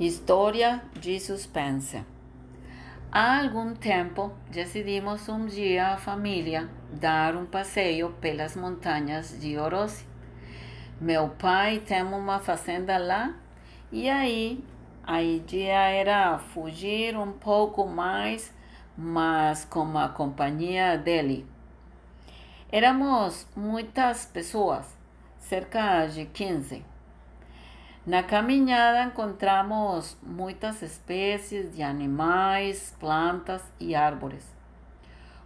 História de suspense. Há algum tempo decidimos um dia a família dar um passeio pelas montanhas de Orosi. Meu pai tem uma fazenda lá e aí a ideia era fugir um pouco mais, mas com a companhia dele. Éramos muitas pessoas, cerca de 15. Na caminhada encontramos muitas espécies de animais, plantas e árvores.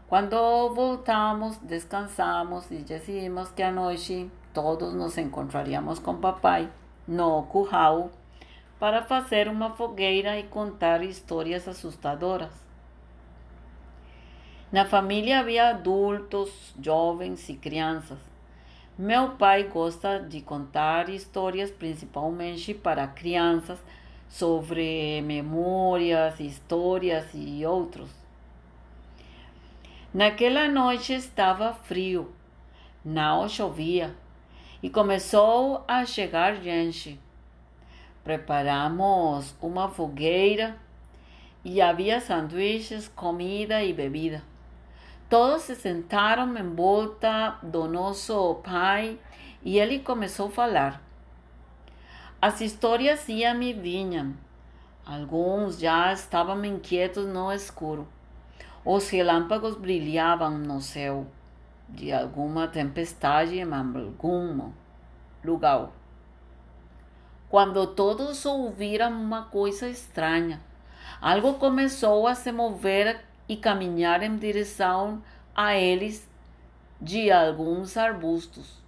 Quando voltamos, descansamos e decidimos que à noite todos nos encontraríamos com papai no curral para fazer uma fogueira e contar histórias assustadoras. Na família havia adultos, jovens e crianças. Meu pai gosta de contar histórias principalmente para crianças sobre memórias, histórias e outros. Naquela noite estava frio, não chovia e começou a chegar gente. Preparamos uma fogueira e havia sanduíches, comida e bebida. Todos se sentaram em volta do nosso pai e ele começou a falar. As histórias iam e vinham. Alguns já estavam inquietos no escuro. Os relâmpagos brilhavam no céu de alguma tempestade em algum lugar. Quando todos ouviram uma coisa estranha, algo começou a se mover e caminhar em direção a eles de alguns arbustos.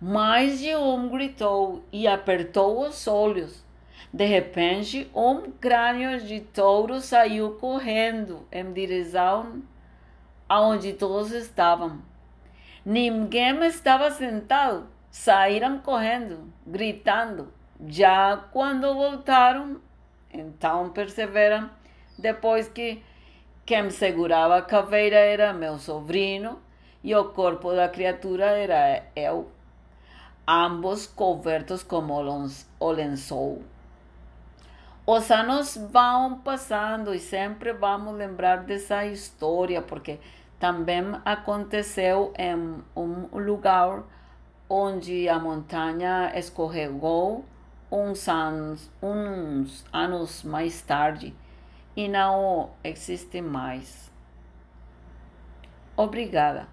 Mais de um gritou e apertou os olhos. De repente, um crânio de touro saiu correndo em direção aonde todos estavam. Ninguém estava sentado. Saíram correndo, gritando. Já quando voltaram, então perceberam, depois que quem segurava a caveira era meu sobrinho e o corpo da criatura era eu, ambos cobertos como o lençol. Os anos vão passando e sempre vamos lembrar dessa história, porque também aconteceu em um lugar onde a montanha escorregou uns anos, uns anos mais tarde e não existe mais. Obrigada.